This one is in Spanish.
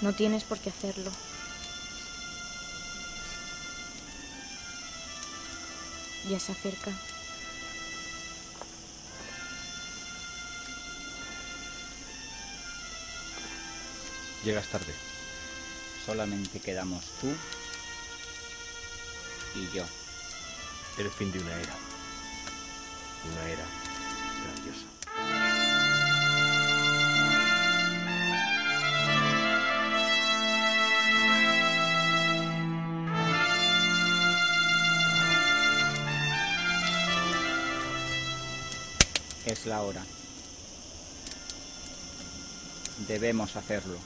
No tienes por qué hacerlo. Ya se acerca. Llegas tarde. Solamente quedamos tú y yo. El fin de una era. Una era Es la hora. Debemos hacerlo.